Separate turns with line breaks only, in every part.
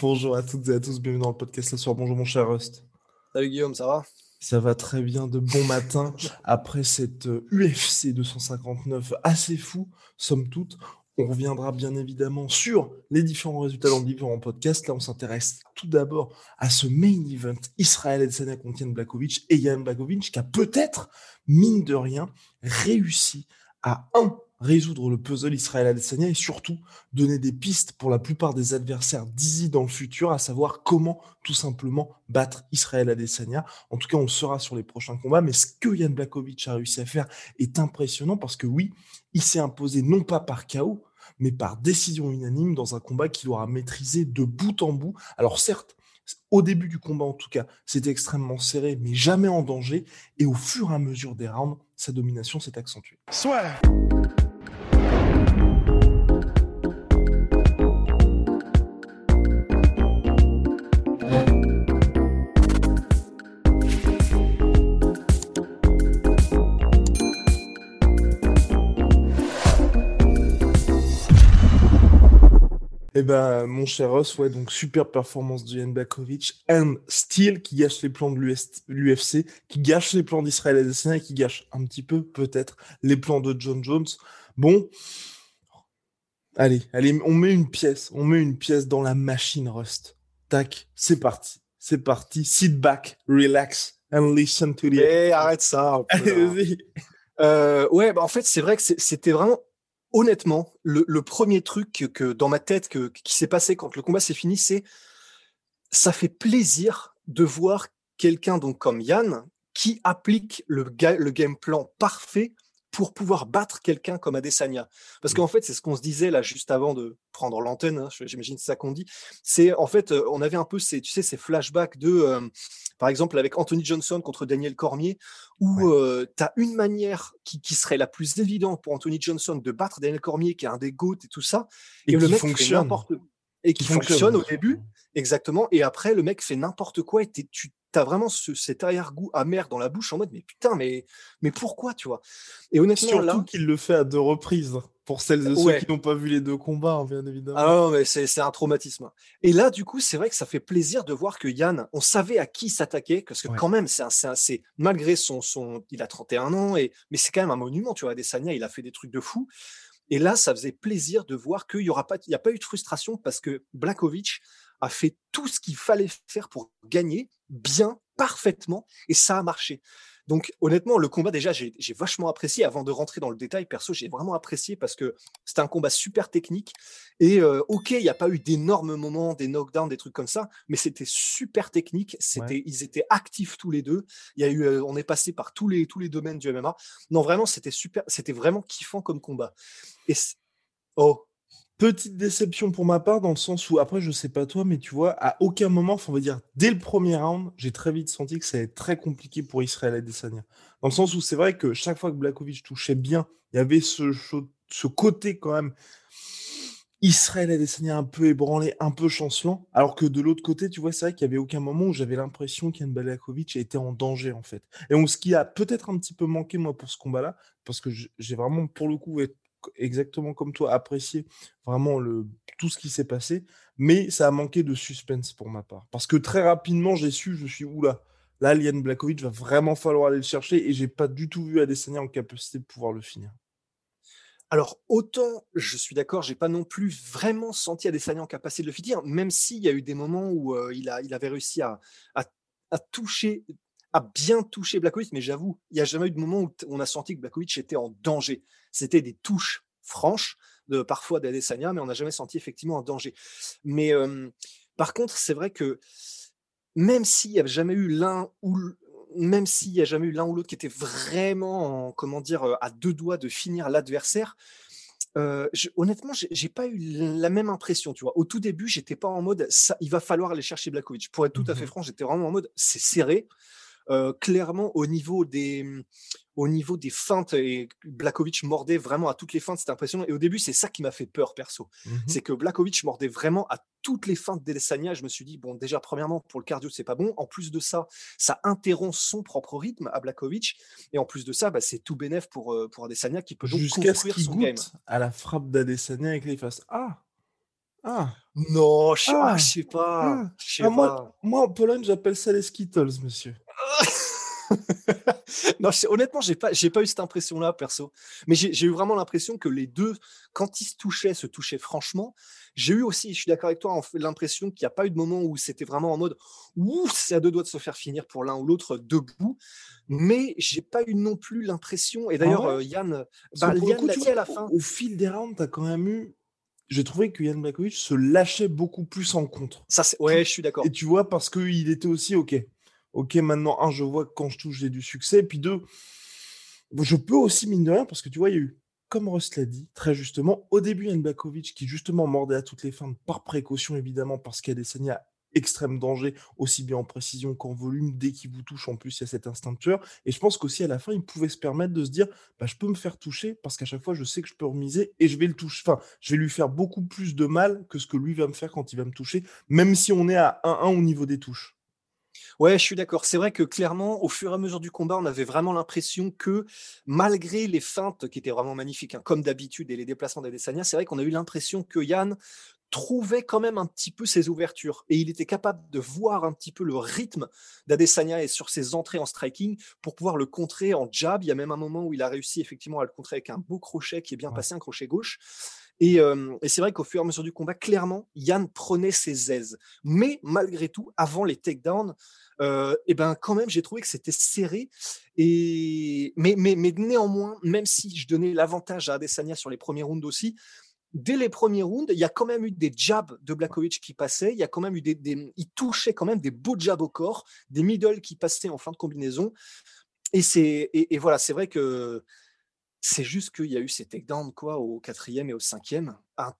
Bonjour à toutes et à tous, bienvenue dans le podcast ce soir. Bonjour mon cher Rust.
Salut Guillaume, ça va?
Ça va très bien de bon matin après cette euh, UFC 259 assez fou, somme toute. On reviendra bien évidemment sur les différents résultats dans différents podcasts. Là, on s'intéresse tout d'abord à ce main event Israël Adesanya contre Yann Blakovic et Yann Blakovic qui a peut-être, mine de rien, réussi à un résoudre le puzzle Israël Adesanya et surtout donner des pistes pour la plupart des adversaires d'Izzy dans le futur, à savoir comment tout simplement battre Israël Adesanya. En tout cas, on le saura sur les prochains combats, mais ce que Yann Blakovic a réussi à faire est impressionnant parce que oui, il s'est imposé non pas par chaos, mais par décision unanime dans un combat qu'il aura maîtrisé de bout en bout. Alors certes, au début du combat en tout cas, c'était extrêmement serré, mais jamais en danger, et au fur et à mesure des rounds, sa domination s'est accentuée.
Soit.
Eh ben, mon cher Ross, ouais, donc super performance de Yann Blakovic, and Steel qui gâche les plans de l'UFC, qui gâche les plans d'Israël Adesanya et qui gâche un petit peu, peut-être, les plans de John Jones. Bon, allez, allez, on met une pièce, on met une pièce dans la machine Rust. Tac, c'est parti, c'est parti. Sit back, relax, and listen to the.
Eh, arrête ça.
Allez, vas-y.
Euh, ouais, bah en fait, c'est vrai que c'était vraiment, honnêtement, le, le premier truc que, que dans ma tête que, qui s'est passé quand le combat s'est fini, c'est ça fait plaisir de voir quelqu'un donc comme Yann qui applique le, ga- le game plan parfait pour pouvoir battre quelqu'un comme Adesanya. Parce qu'en fait, c'est ce qu'on se disait là juste avant de prendre l'antenne, hein, j'imagine c'est ça qu'on dit. C'est en fait, euh, on avait un peu ces, tu sais, ces flashbacks de, euh, par exemple, avec Anthony Johnson contre Daniel Cormier, où tu as une manière qui, qui serait la plus évidente pour Anthony Johnson de battre Daniel Cormier, qui est un des GOAT et tout ça,
Et
et, le
qui
mec
fonctionne.
n'importe et qui
Qui
fonctionne,
fonctionne.
au début, exactement, et après le mec fait n'importe quoi et t'es- tu as vraiment ce- cet arrière-goût amer dans la bouche en mode mais putain mais mais pourquoi tu vois? Et honnêtement
Surtout
là,
qu'il le fait à deux reprises, pour celles et ceux
Ouais.
qui n'ont pas vu les deux combats, hein, bien évidemment.
Ah non, mais c'est c'est un traumatisme. Et là, du coup, c'est vrai que ça fait plaisir de voir que Yann, on savait à qui s'attaquer, parce que
Ouais.
quand même, c'est un- c'est un- c'est- malgré son, son, il a 31 ans, et, mais c'est quand même un monument, tu vois. Adesanya, il a fait des trucs de fou. Et là, ça faisait plaisir de voir qu'il y aura pas, il n'y a pas eu de frustration parce que Blakovic a fait tout ce qu'il fallait faire pour gagner bien, parfaitement, et ça a marché. Donc, honnêtement, le combat, déjà, j'ai j'ai vachement apprécié. Avant de rentrer dans le détail, perso, j'ai vraiment apprécié parce que c'était un combat super technique. Et euh, ok, il n'y a pas eu d'énormes moments, des knockdowns, des trucs comme ça, mais c'était super technique. C'était, ils étaient actifs tous les deux. Il y a eu, euh, on est passé par tous les tous les domaines du MMA. Non, vraiment, c'était super, c'était vraiment kiffant comme combat. Et oh,
Petite déception pour ma part, dans le sens où, après, je sais pas toi, mais tu vois, à aucun moment, enfin, on va dire, dès le premier round, j'ai très vite senti que ça allait être très compliqué pour Israël Adesanya. Dans le sens où c'est vrai que chaque fois que Blakovic touchait bien, il y avait ce, côté quand même Israël Adesanya un peu ébranlé, un peu chancelant, alors que de l'autre côté, tu vois, c'est vrai qu'il y avait aucun moment où j'avais l'impression qu'Yann Blakovic était en danger, en fait. Et ce qui a peut-être un petit peu manqué, moi, pour ce combat-là, parce que j'ai vraiment, pour le coup, exactement comme toi, apprécié vraiment le, tout ce qui s'est passé, mais ça a manqué de suspense pour ma part. Parce que très rapidement, j'ai su, je suis oula, là, Liane Blakovic va vraiment falloir aller le chercher et j'ai pas du tout vu Adesanya en capacité de pouvoir le finir.
Alors, autant je suis d'accord, j'ai pas non plus vraiment senti Adesanya en capacité de le finir, même s'il y a eu des moments où euh, il, a, il avait réussi à, à toucher, à bien toucher Blakovic, mais j'avoue, il n'y a jamais eu de moment où on a senti que Blakovic était en danger. C'était des touches franches, de, parfois d'Adesanya, mais on n'a jamais senti effectivement un danger. Mais euh, par contre, c'est vrai que même s'il n'y a jamais eu l'un ou même s'il n'y a jamais eu l'un ou l'autre qui était vraiment, en- comment dire, à deux doigts de finir l'adversaire, Euh, je, honnêtement, j'ai pas eu la même impression, tu vois. Au tout début, j'étais pas en mode ça, il va falloir aller chercher Blakovic. Pour être tout à fait mmh franc, j'étais vraiment en mode c'est serré. Euh, clairement, au niveau des, au niveau des feintes, et Blakovic mordait vraiment à toutes les feintes, c'était impressionnant. Et au début, c'est ça qui m'a fait peur, perso. Mmh c'est que Blakovic mordait vraiment à toutes les feintes d'Adesanya. Je me suis dit, bon, déjà, premièrement, pour le cardio, c'est pas bon. En plus de ça, ça interrompt son propre rythme à Blakovic. Et en plus de ça, bah, c'est tout bénef pour, euh, pour Adesanya qui peut donc construire son game.
à la frappe d'Adesanya avec les faces. Ah
ah Non, je, ah, sais pas. Ah.
Ah, moi, moi, en Pologne, j'appelle ça les Skittles, monsieur.
non, honnêtement, j'ai pas, j'ai pas eu cette impression-là, perso. Mais j'ai eu vraiment l'impression que les deux, quand ils se touchaient, se touchaient franchement. J'ai eu aussi, je suis d'accord avec toi, l'impression qu'il n'y a pas eu de moment où c'était vraiment en mode ouf, c'est à deux doigts de se faire finir pour l'un ou l'autre debout. Mais j'ai pas eu non plus l'impression. Et d'ailleurs, euh, Yann,
bah, Yann l'a dit à la fin. Au, fil des rounds, tu as quand même eu j'ai trouvé que Yann Blakovic se lâchait beaucoup plus en contre.
Ça, ouais, je suis d'accord.
Et tu vois, parce qu'il était aussi OK ok, maintenant, un, je vois que quand je touche, j'ai du succès. Puis deux, je peux aussi, mine de rien, parce que tu vois, il y a eu, comme Russ l'a dit, très justement, au début, Bakovic, qui justement mordait à toutes les fins, par précaution évidemment, parce qu'il y a des saignées à extrême danger, aussi bien en précision qu'en volume. Dès qu'il vous touche, en plus, il y a cet instinct tueur. Et je pense qu'aussi, à la fin, il pouvait se permettre de se dire bah, je peux me faire toucher, parce qu'à chaque fois, je sais que je peux remiser et je vais le toucher. Enfin, je vais lui faire beaucoup plus de mal que ce que lui va me faire quand il va me toucher, même si on est à 1-1 au niveau des touches.
Ouais, je suis d'accord. C'est vrai que clairement, au fur et à mesure du combat, on avait vraiment l'impression que malgré les feintes qui étaient vraiment magnifiques, hein, comme d'habitude, et les déplacements d'Adesanya, c'est vrai qu'on a eu l'impression que Yann trouvait quand même un petit peu ses ouvertures et il était capable de voir un petit peu le rythme d'Adesanya et sur ses entrées en striking pour pouvoir le contrer en jab. Il y a même un moment où il a réussi effectivement à le contrer avec un beau crochet qui est bien passé, un crochet gauche. Et, c'est vrai qu'au fur et à mesure du combat, clairement, Yann prenait ses aises. Mais malgré tout, avant les takedowns, euh, et ben quand même, j'ai trouvé que c'était serré. Et mais, mais, mais néanmoins, même si je donnais l'avantage à Adesanya sur les premiers rounds aussi, dès les premiers rounds, il y a quand même eu des jabs de Blakovic qui passaient. Il y a quand même eu des, il touchait quand même des beaux jabs au corps, des middle qui passaient en fin de combinaison. Et c'est et voilà, c'est vrai que c'est juste qu'il y a eu ces takedowns quoi, au quatrième et au cinquième. Un,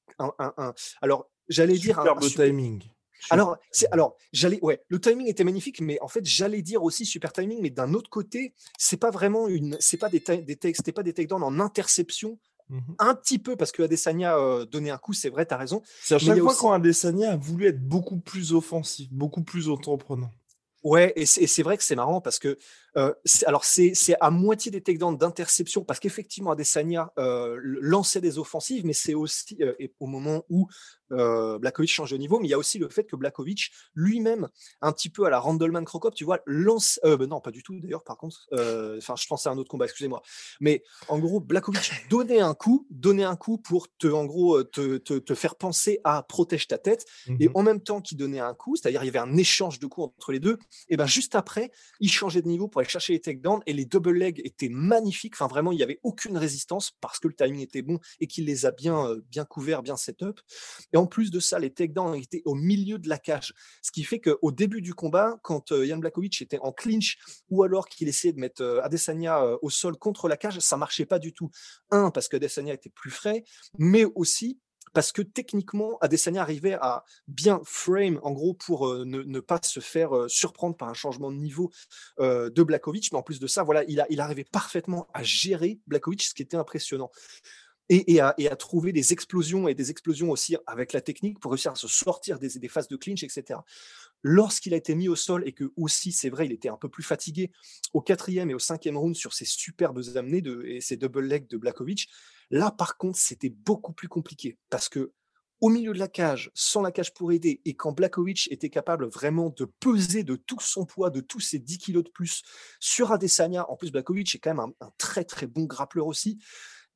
alors, j'allais dire.
Un, un timing.
Alors, alors j'allais, ouais, le timing était magnifique, mais en fait, j'allais dire aussi super timing, mais d'un autre côté, c'est pas vraiment une, c'est pas des, des c'était pas des takedowns en interception, mmh un petit peu parce que Adesanya euh, donnait un coup, c'est vrai, tu as raison.
C'est à chaque fois quand Adesanya a voulu être beaucoup plus offensif, beaucoup plus entreprenant.
Ouais, et c'est vrai que c'est marrant parce que euh, alors c'est à moitié des takedowns d'interception parce qu'effectivement Adesanya euh, lançait des offensives, mais c'est aussi euh, au moment où euh, Blakovic change de niveau, mais il y a aussi le fait que Blakovic lui-même, un petit peu à la Randleman Crocop, tu vois, lance. Ben non, pas du tout d'ailleurs, par contre. Enfin, je pensais à un autre combat, excusez-moi. Mais en gros, Blakovic donnait un coup, donnait un coup pour te, en gros, te, te, te faire penser à protège ta tête. Et mmh en même temps qu'il donnait un coup, c'est-à-dire il y avait un échange de coups entre les deux, et ben juste après, il changeait de niveau pour chercher les takedowns et les double legs étaient magnifiques. Enfin, vraiment, il n'y avait aucune résistance parce que le timing était bon et qu'il les a bien, bien couverts, bien set-up. Et en plus de ça, les takedowns étaient au milieu de la cage. Ce qui fait qu'au début du combat, quand euh, Blakovic était en clinch ou alors qu'il essayait de mettre euh, Adesanya euh, au sol contre la cage, ça marchait pas du tout. Un, parce que Adesanya était plus frais, mais aussi parce que techniquement, Adesanya arrivait à bien frame, en gros, pour ne, pas se faire surprendre par un changement de niveau de Blakovic. Mais en plus de ça, voilà, il, a, il arrivait parfaitement à gérer Blakovic, ce qui était impressionnant et, à, trouver des explosions et des explosions aussi avec la technique pour réussir à se sortir des, des phases de clinch, etc. Lorsqu'il a été mis au sol et que aussi, c'est vrai, il était un peu plus fatigué au quatrième et au cinquième round sur ces superbes amenées de, et ces double legs de Blakovic, là par contre, c'était beaucoup plus compliqué parce que au milieu de la cage, sans la cage pour aider, et quand Blakovic était capable vraiment de peser de tout son poids, de tous ses 10 kilos de plus sur Adesanya, en plus Blakovic est quand même un, très très bon grappleur aussi,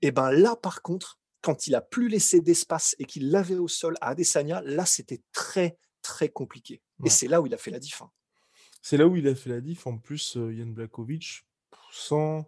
et ben là, par contre, quand il a plus laissé d'espace et qu'il l'avait au sol à Adesanya, là, c'était très, très compliqué. Et c'est là où il a fait la diff. Hein.
C'est là où il a fait la diff. En plus, euh, Yann Blakovic, sans.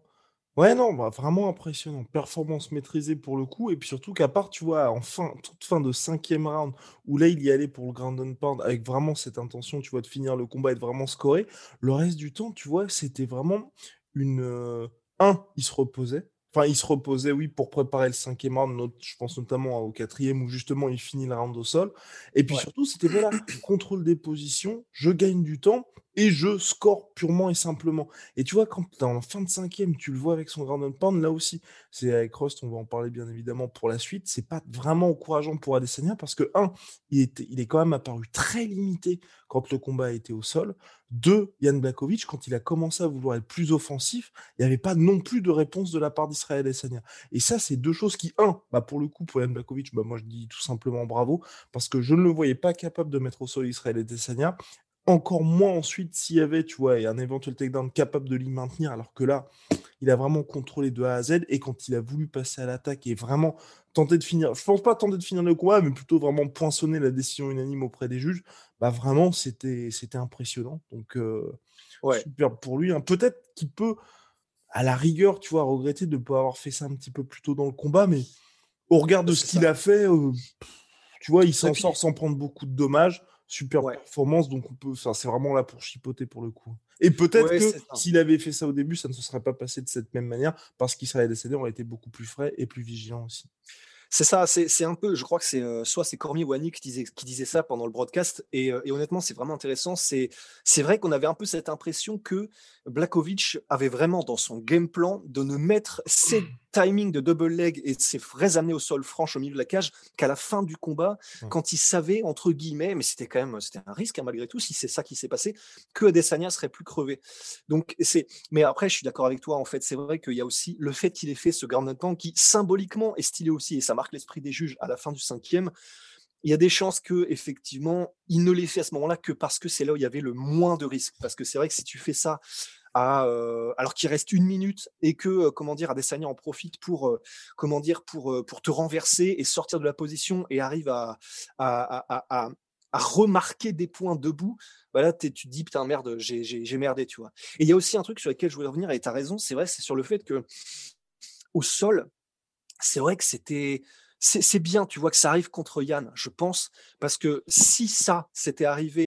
Ouais, non, bah, vraiment impressionnant. Performance maîtrisée pour le coup. Et puis surtout qu'à part, tu vois, en fin, toute fin de cinquième round, où là, il y allait pour le ground and pound avec vraiment cette intention, tu vois, de finir le combat et de vraiment scorer. Le reste du temps, tu vois, c'était vraiment une. Euh, un, il se reposait Enfin, il se reposait, oui, pour préparer le cinquième round, je pense notamment au quatrième où justement il finit le round au sol. Et puis surtout, c'était voilà, contrôle des positions, je gagne du temps et je score purement et simplement. Et tu vois, quand tu es en fin de cinquième, tu le vois avec son ground and pound, là aussi, c'est avec Rust, on va en parler bien évidemment pour la suite, c'est pas vraiment encourageant pour Adesanya parce que, un, il, était, il est quand même apparu très limité quand le combat a été au sol. Deux, Yann Blakovic, quand il a commencé à vouloir être plus offensif, il n'y avait pas non plus de réponse de la part d'Israël Adesanya. Et ça, c'est deux choses qui, un, bah pour le coup, pour Yann Blakovic, bah moi je dis tout simplement bravo, parce que je ne le voyais pas capable de mettre au sol Israël Adesanya encore moins ensuite s'il y avait, un éventuel takedown capable de l'y maintenir, alors que là, il a vraiment contrôlé de A à Z, et quand il a voulu passer à l'attaque et vraiment tenter de finir, je pense pas tenter de finir le combat, mais plutôt vraiment poinçonner la décision unanime auprès des juges, bah vraiment, c'était, c'était impressionnant. Donc, euh, super pour lui. Hein. Peut-être qu'il peut, à la rigueur, tu vois, regretter de ne pas avoir fait ça un petit peu plus tôt dans le combat, mais au regard de ce qu'il a fait, tu vois, il s'en sort sans prendre beaucoup de dommages super performance, donc on peut, c'est vraiment là pour chipoter pour le coup. Et peut-être que s'il avait fait ça au début, ça ne se serait pas passé de cette même manière, parce qu'il serait décédé, on aurait été beaucoup plus frais et plus vigilant aussi.
C'est ça, c'est un peu, je crois que c'est soit c'est Cormier ou Annie qui disait, qui disait ça pendant le broadcast, et, et honnêtement, c'est vraiment intéressant. C'est vrai qu'on avait un peu cette impression que Blakovic avait vraiment dans son game plan de ne mettre ses timings de double leg et ses vrais amenés au sol franche au milieu de la cage qu'à la fin du combat, quand il savait, entre guillemets, mais c'était quand même c'était un risque hein, malgré tout, si c'est ça qui s'est passé, que Adesanya serait plus crevé. Donc, c'est, mais après, je suis d'accord avec toi, en fait, c'est vrai qu'il y a aussi le fait qu'il ait fait ce grand temps qui symboliquement est stylé aussi, et ça marque l'esprit des juges à la fin du cinquième il y a des chances que effectivement il ne l'ait fait à ce moment-là que parce que c'est là où il y avait le moins de risques. Parce que c'est vrai que si tu fais ça euh, alors qu'il reste une minute et que euh, comment dire Adesanya en profite pour euh, comment dire pour pour te renverser et sortir de la position et arrive à à, remarquer des points debout, bah là tu te dis putain merde j'ai merdé tu vois. Et il y a aussi un truc sur lequel je voulais revenir et tu as raison, c'est vrai, c'est sur le fait que au sol, c'est vrai que c'était c'est bien, tu vois, que ça arrive contre Yann, je pense, parce que si ça s'était arrivé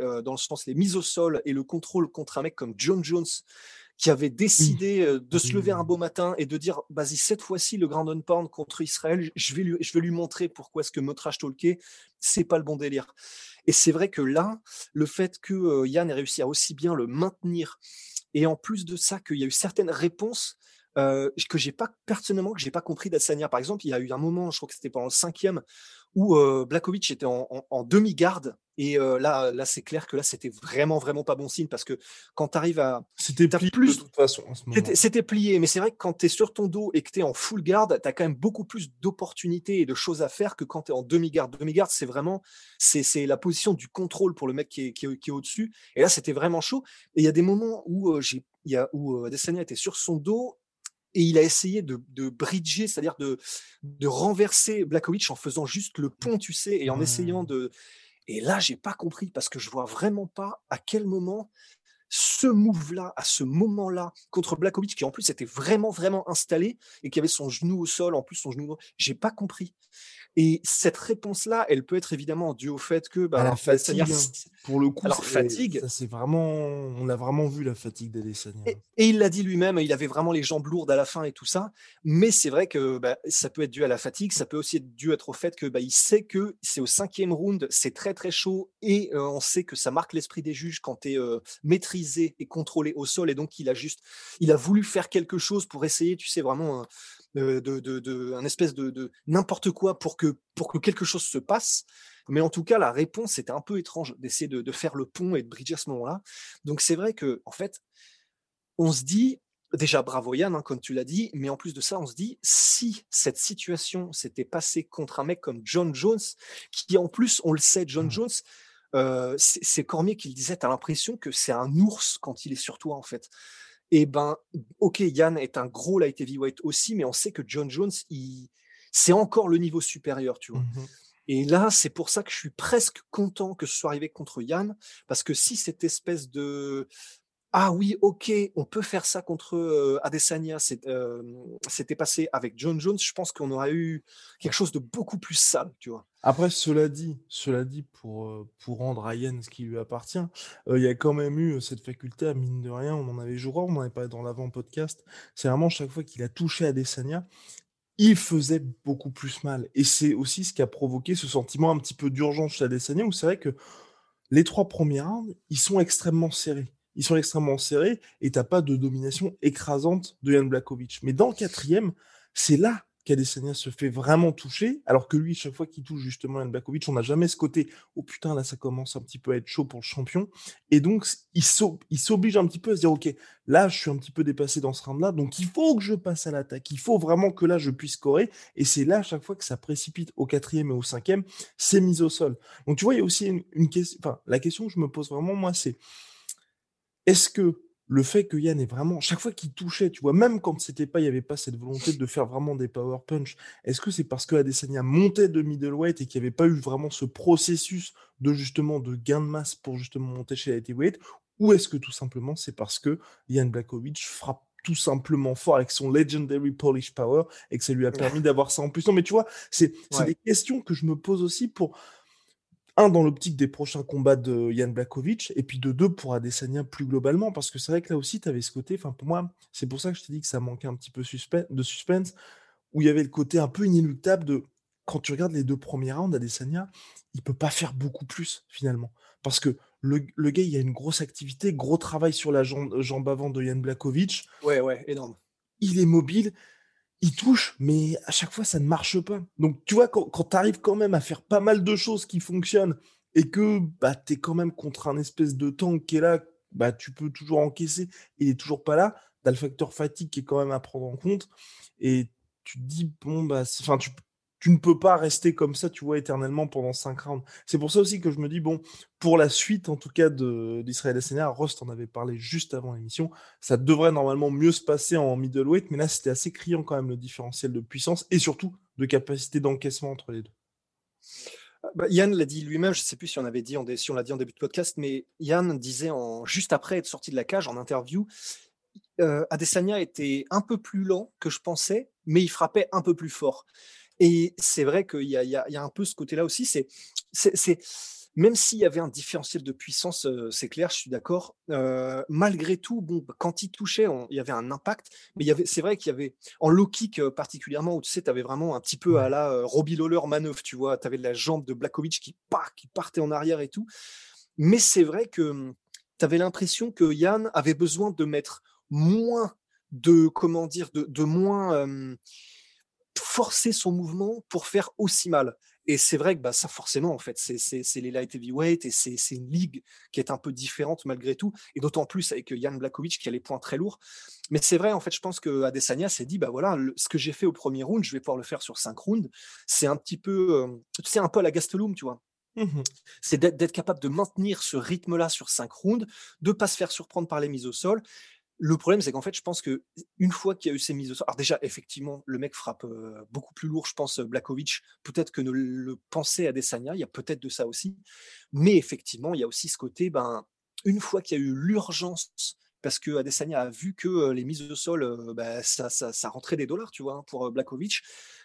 Euh, dans le sens les mises au sol et le contrôle contre un mec comme John Jones qui avait décidé euh, de se lever un beau matin et de dire vas-y cette fois-ci le Grand Pound contre Israël je vais lui je vais lui montrer pourquoi est-ce que Motrash Tolkien c'est pas le bon délire. Et c'est vrai que là le fait que euh, Yann ait réussi à aussi bien le maintenir et en plus de ça, qu'il y a eu certaines réponses euh, que j'ai pas personnellement que j'ai pas compris d'Assania. Par exemple, il y a eu un moment, je crois que c'était pendant le cinquième, où euh, Blakovic était en, demi-garde. Et euh, là, là c'est clair que là, c'était vraiment, vraiment pas bon signe parce que quand tu arrives à.
C'était plié plus, de toute façon.
C'était plié, mais c'est vrai que quand tu es sur ton dos et que tu es en full garde, tu as quand même beaucoup plus d'opportunités et de choses à faire que quand tu es en demi-garde. Demi-garde, c'est vraiment c'est la position du contrôle pour le mec qui est, qui est, au-dessus. Et là, c'était vraiment chaud. Et il y a des moments où, euh, j'ai il y a, où Adesanya était sur son dos et il a essayé de, de bridger, c'est-à-dire de, de renverser Blakovic en faisant juste le pont, tu sais, et en essayant de. Et là, j'ai pas compris parce que je vois vraiment pas à quel moment ce move-là, à ce moment-là, contre Blakovic, qui en plus était vraiment, vraiment installé et qui avait son genou au sol, en plus son genou, j'ai pas compris. Et cette réponse-là, elle peut être évidemment due au fait que
bah, la fatigue, hein. pour le coup,
alors fatigue,
c'est vraiment, on a vraiment vu la fatigue d'Adesanya.
Et, et il l'a dit lui-même, il avait vraiment les jambes lourdes à la fin et tout ça. Mais c'est vrai que bah, ça peut être dû à la fatigue, ça peut aussi être dû être au fait que bah, il sait que c'est au cinquième round, c'est très très chaud et euh, on sait que ça marque l'esprit des juges quand tu es euh, maîtrisé et contrôlé au sol et donc il a juste, il a voulu faire quelque chose pour essayer, tu sais vraiment de, de, un espèce de, n'importe quoi pour que, pour que quelque chose se passe. Mais en tout cas, la réponse était un peu étrange d'essayer de, faire le pont et de bridger à ce moment-là. Donc c'est vrai que, en fait, on se dit, déjà bravo Yann, hein, comme tu l'as dit, mais en plus de ça, on se dit, si cette situation s'était passée contre un mec comme John Jones, qui en plus, on le sait, John mmh. Jones, c'est Cormier qui le disait, tu as l'impression que c'est un ours quand il est sur toi, en fait. Et ben, ok, Yann est un gros light heavyweight aussi, mais on sait que John Jones, c'est encore le niveau supérieur, tu vois. Mmh et là, c'est pour ça que je suis presque content que ce soit arrivé contre Yann, parce que si cette espèce de ah oui, ok, on peut faire ça contre Adesanya, c'était passé avec John Jones, je pense qu'on aurait eu quelque chose de beaucoup plus sale, tu vois.
Après, cela dit, cela dit pour, pour rendre à Yann ce qui lui appartient, il y a quand même eu cette faculté, à mine de rien, on en avait, crois, on en avait parlé dans l'avant-podcast, c'est vraiment chaque fois qu'il a touché Adesanya, il faisait beaucoup plus mal. Et c'est aussi ce qui a provoqué ce sentiment un petit peu d'urgence chez Adesanya, où c'est vrai que les trois premiers rounds, ils sont extrêmement serrés. Ils sont extrêmement serrés et t'as pas de domination écrasante de Jan Blakovic. Mais dans le quatrième, c'est là qu'Adesanya se fait vraiment toucher, alors que lui, chaque fois qu'il touche justement Jan Blakovic, on n'a jamais ce côté « Oh putain, là, ça commence un petit peu à être chaud pour le champion ». Et donc, il s'oblige un petit peu à se dire « Ok, là, je suis un petit peu dépassé dans ce round-là, donc il faut que je passe à l'attaque, il faut vraiment que là, je puisse scorer ». Et c'est là, chaque fois que ça précipite au quatrième et au cinquième, c'est mise au sol. Donc tu vois, il y a aussi une question, enfin, la question que je me pose vraiment, moi, c'est est-ce que le fait que Yann est vraiment, chaque fois qu'il touchait, tu vois, même quand c'était pas, il n'y avait pas cette volonté de faire vraiment des power punch, est-ce que c'est parce que Adesanya montait de middleweight et qu'il n'y avait pas eu vraiment ce processus de justement de gain de masse pour justement monter chez la heavyweight, ou est-ce que tout simplement c'est parce que Yann Blakovic frappe tout simplement fort avec son legendary Polish power et que ça lui a permis d'avoir ça en plus? Non, mais tu vois, c'est des questions que je me pose aussi pour un, dans l'optique des prochains combats de Yann Blakovic, et puis de deux, pour Adesanya plus globalement, parce que c'est vrai que là aussi, tu avais ce côté, enfin pour moi, c'est pour ça que je t'ai dit que ça manquait un petit peu de suspense, où il y avait le côté un peu inéluctable de, quand tu regardes les deux premiers rounds, Adesanya, il peut pas faire beaucoup plus, finalement. Parce que le, le gars, il a une grosse activité, gros travail sur la jambe, jambe avant de Yann Blakovic.
Ouais, ouais, énorme.
Il est mobile, il touche, mais à chaque fois, ça ne marche pas. Donc, tu vois, quand, tu arrives quand même à faire pas mal de choses qui fonctionnent et que bah, tu quand même contre un espèce de tank qui est là, bah, tu peux toujours encaisser, il est toujours pas là. Tu as le facteur fatigue qui est quand même à prendre en compte. Et tu te dis, bon, bah, enfin, tu, tu ne peux pas rester comme ça, tu vois, éternellement pendant 5 rounds. C'est pour ça aussi que je me dis, bon, pour la suite, en tout cas, d'Israël Adesanya, Rost en avait parlé juste avant l'émission, ça devrait normalement mieux se passer en middleweight, mais là, c'était assez criant quand même le différentiel de puissance et surtout de capacité d'encaissement entre les deux.
Bah, Yann l'a dit lui-même, je ne sais plus si on avait dit, si l'a dit en début de podcast, mais Yann disait en, juste après être sorti de la cage en interview, euh, Adesanya était un peu plus lent que je pensais, mais il frappait un peu plus fort. Et c'est vrai qu'il y, y, a un peu ce côté-là aussi. C'est, c'est, même s'il y avait un différentiel de puissance, c'est clair, je suis d'accord. malgré tout, bon, quand il touchait, il y avait un impact. Mais il y avait, c'est vrai qu'il y avait, en low kick particulièrement, où tu sais, tu avais vraiment un petit peu à la Robbie Lawler manœuvre, tu vois. Tu avais la jambe de Blakovic qui, part, qui partait en arrière et tout. Mais c'est vrai que mmh, tu avais l'impression que Yann avait besoin de mettre moins de, comment dire, de, de moins forcer son mouvement pour faire aussi mal. Et c'est vrai que bah, ça, forcément, en fait, c'est les light heavyweight et c'est une ligue qui est un peu différente malgré tout. Et d'autant plus avec Yann Blakovic qui a les points très lourds. Mais c'est vrai, en fait, je pense que Adesanya s'est dit, bah voilà, ce que j'ai fait au premier round, je vais pouvoir le faire sur cinq rounds. C'est un petit peu, c'est un peu à la Gastelum, tu vois. Mmh c'est d'être capable de maintenir ce rythme-là sur cinq rounds, de pas se faire surprendre par les mises au sol le problème, c'est qu'en fait, je pense que une fois qu'il y a eu ces mises au sol, alors déjà, effectivement, le mec frappe beaucoup plus lourd, je pense, Blakovic, peut-être que ne le pensait Adesanya, il y a peut-être de ça aussi. Mais effectivement, il y a aussi ce côté, ben, une fois qu'il y a eu l'urgence, parce que Adesanya a vu que les mises au sol, ben, ça, ça, rentrait des dollars, tu vois, hein, pour Blakovic,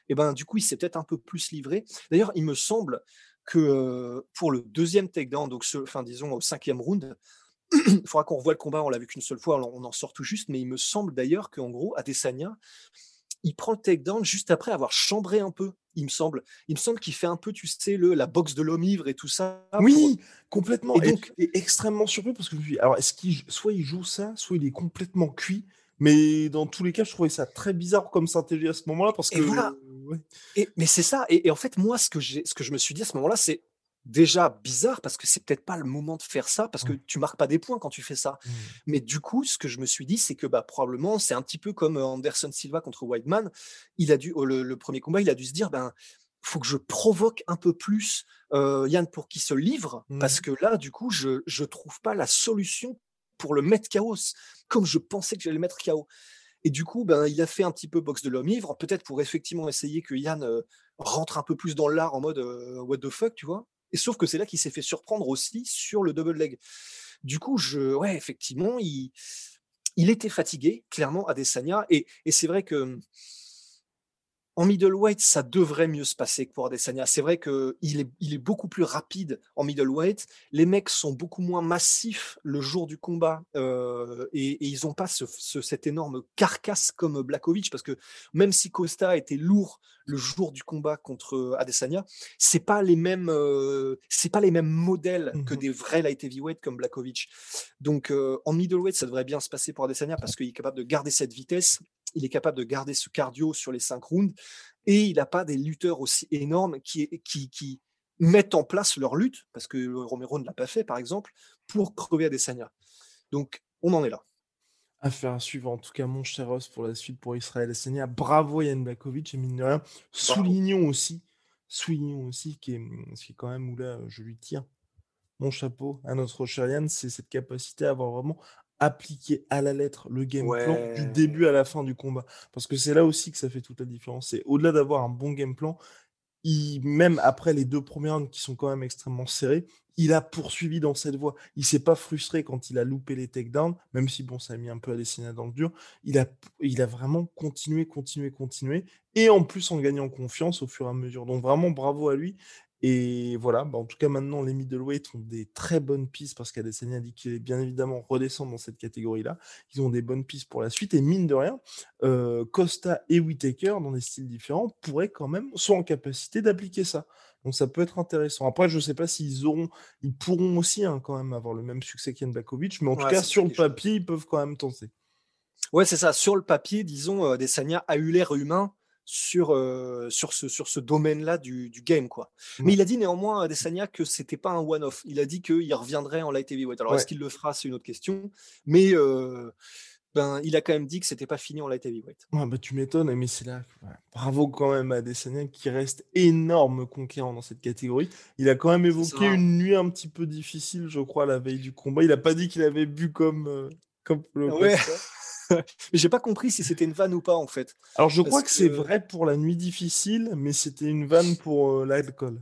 et ben du coup, il s'est peut-être un peu plus livré. D'ailleurs, il me semble que pour le deuxième takedown, donc, ce, enfin, disons, au cinquième round, il faudra qu'on revoie le combat, on l'a vu qu'une seule fois, on en sort tout juste, mais il me semble d'ailleurs qu'en gros, Adesanya, il prend le takedown juste après avoir chambré un peu, il me semble. Il me semble qu'il fait un peu, tu sais, le, la boxe de l'homme ivre et tout ça.
Oui, complètement. Et donc, est extrêmement surpris parce que je alors est-ce qu'il, soit il joue ça, soit il est complètement cuit. Mais dans tous les cas, je trouvais ça très bizarre comme stratégie à ce moment-là parce que.
Et mais c'est ça. Et, et, en fait, moi, ce que, j'ai, ce que je me suis dit à ce moment-là, c'est déjà bizarre parce que c'est peut-être pas le moment de faire ça parce que mmh. tu marques pas des points quand tu fais ça. Mmh. Mais du coup, ce que je me suis dit, c'est que bah, probablement c'est un petit peu comme Anderson Silva contre Whiteman. Il a dû le, premier combat, il a dû se dire ben faut que je provoque un peu plus euh, Yann pour qu'il se livre,
Mmh.
parce que là, du coup, je je trouve pas la solution pour le mettre KO, s- comme je pensais que j'allais le mettre KO. Et du coup, ben, il a fait un petit peu boxe de l'homme ivre, peut-être pour effectivement essayer que Yann euh, rentre un peu plus dans l'art en mode euh, what the fuck, tu vois. Et sauf que c'est là qu'il s'est fait surprendre aussi sur le double leg. Du coup, ouais, effectivement, il, il était fatigué, clairement, Adesanya. Et, et c'est vrai que en middleweight, ça devrait mieux se passer que pour Adesanya. C'est vrai qu'il est, il est beaucoup plus rapide en middleweight. Les mecs sont beaucoup moins massifs le jour du combat euh, et, et ils n'ont pas ce, ce- cette énorme carcasse comme Blakovic parce que même si Costa était lourd le jour du combat contre Adesanya, c'est pas les mêmes, euh, c'est pas les mêmes modèles que
Mhm.
des vrais light heavyweight comme Blakovic. Donc euh, en middleweight, ça devrait bien se passer pour Adesanya parce qu'il est capable de garder cette vitesse, il est capable de garder ce cardio sur les cinq rounds et il n'a pas des lutteurs aussi énormes qui, qui, qui mettent en place leur lutte, parce que Romero ne l'a pas fait par exemple, pour crever Adesanya. Donc on en est là.
Affaire à suivre, en tout cas, mon cher Ross, pour la suite pour Israël Adesanya. Bravo Yann Blakovic, et mine de rien, soulignons aussi, soulignons aussi, qui est, ce qui est quand même où là, je lui tire mon chapeau à notre cher Yann, c'est cette capacité à avoir vraiment appliqué à la lettre le game plan du début à la fin du combat. Parce que c'est là aussi que ça fait toute la différence. C'est au-delà d'avoir un bon game plan, il, même après les deux premières rounds qui sont quand même extrêmement serrés, il a poursuivi dans cette voie. Il s'est pas frustré quand il a loupé les takedowns, même si bon, ça a mis un peu à dessiner dans le dur. Il a, il a vraiment continué, continué, continué, et en plus en gagnant confiance au fur et à mesure. Donc vraiment bravo à lui. Et voilà, bah, en tout cas maintenant les middleweight ont des très bonnes pistes parce qu'Adesanya a dit qu'il est bien évidemment redescendre dans cette catégorie-là. Ils ont des bonnes pistes pour la suite et mine de rien, euh, Costa et Whitaker dans des styles différents pourraient quand même sont en capacité d'appliquer ça. Donc ça peut être intéressant. Après, je ne sais pas s'ils auront, ils pourront aussi hein, quand même avoir le même succès Blakovic, mais en tout cas sur le
chose.
papier, ils peuvent quand même tenter.
Ouais, c'est ça. Sur le papier, disons, euh, Adesanya a eu l'air humain sur, euh, sur ce, sur ce domaine-là du, du game. quoi. Mais il a dit néanmoins, Adesanya, que c'était pas un one-off. Il a dit qu'il reviendrait en light heavyweight. Alors,
Ouais.
est-ce qu'il le fera? C'est une autre question. Mais euh, ben, il a quand même dit que c'était pas fini en light heavyweight.
Ouais, bah, tu m'étonnes, mais c'est là. Bravo quand même à Adesanya qui reste énorme conquérant dans cette catégorie. Il a quand même évoqué une nuit un petit peu difficile, je crois, la veille du combat. Il n'a pas dit qu'il avait bu comme, euh, comme le
Ouais. Mais j'ai pas compris si c'était une vanne ou pas, en fait.
Alors je crois que, c'est vrai pour la nuit difficile, mais c'était une vanne pour euh, l'alcool.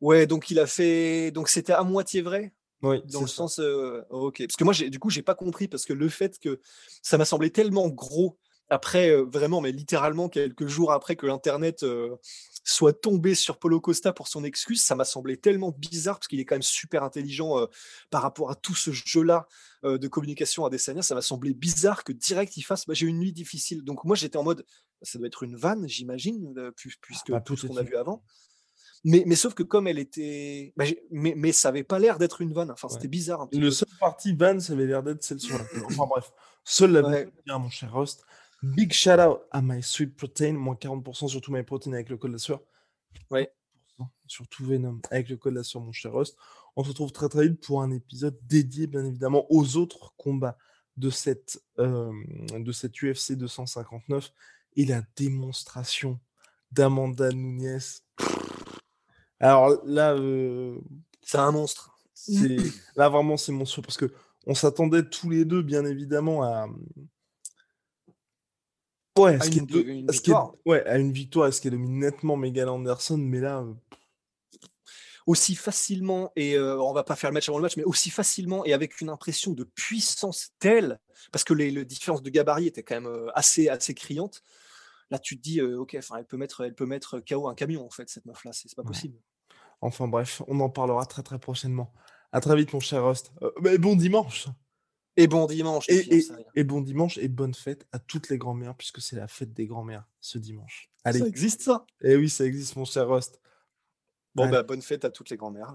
Ouais, donc il a fait. Donc c'était à moitié vrai?
Oui,
Dans le
ça.
sens, euh, ok. Parce que moi, du coup, j'ai pas compris parce que le fait que ça m'a semblé tellement gros après, euh, vraiment, mais littéralement quelques jours après que l'internet euh, soit tombé sur Polo Costa pour son excuse, ça m'a semblé tellement bizarre parce qu'il est quand même super intelligent euh, par rapport à tout ce jeu-là de communication à Desania. Ça m'a semblé bizarre que direct il fasse. bah, j'ai eu une nuit difficile. Donc moi, j'étais en mode, ça doit être une vanne, j'imagine, pu- puisque tout ce qu'on a vu avant. Mais, mais sauf que comme elle était. bah, mais, mais ça avait pas l'air d'être une vanne. Enfin,
Ouais.
c'était bizarre un petit
Le
peu.
seul parti van, ça avait l'air d'être celle sur la Enfin bref, seul la
Ouais.
bien, mon cher Rust. Big shout out à My Sweet Protein, moins 40% sur tout My Protein avec le code de la sueur.
Ouais.
40% Sur tout Venom avec le code de la sueur, mon cher Rust. On se retrouve très très vite pour un épisode dédié, bien évidemment, aux autres combats de cette, euh, de cette UFC 259 et la démonstration d'Amanda Nunes. Alors là, euh,
C'est un monstre.
là vraiment c'est monstrueux parce que on s'attendait tous les deux bien évidemment à ouais à ce
une
qu'elle
vi-
do-
une
à ce qu'elle-
victoire.
ouais à une victoire ce qu'elle domine nettement Megan Anderson mais là euh,
aussi facilement, et euh, on va pas faire le match avant le match, mais aussi facilement et avec une impression de puissance telle, parce que les, les différences de gabarit étaient quand même euh, assez, assez criantes. Là, tu te dis, euh, ok, enfin, elle peut mettre, elle peut mettre KO un camion en fait, cette meuf-là, c'est c'est pas
Ouais.
possible.
enfin bref on en parlera très très prochainement à très vite mon cher Rust mais bon dimanche
Et bon dimanche.
et, bon dimanche et bonne fête à toutes les grand-mères puisque c'est la fête des grand-mères ce dimanche allez
Ça existe ça?
Et oui ça existe mon cher Rust
Bon,
Allez.
bah, bonne fête à toutes les grand-mères.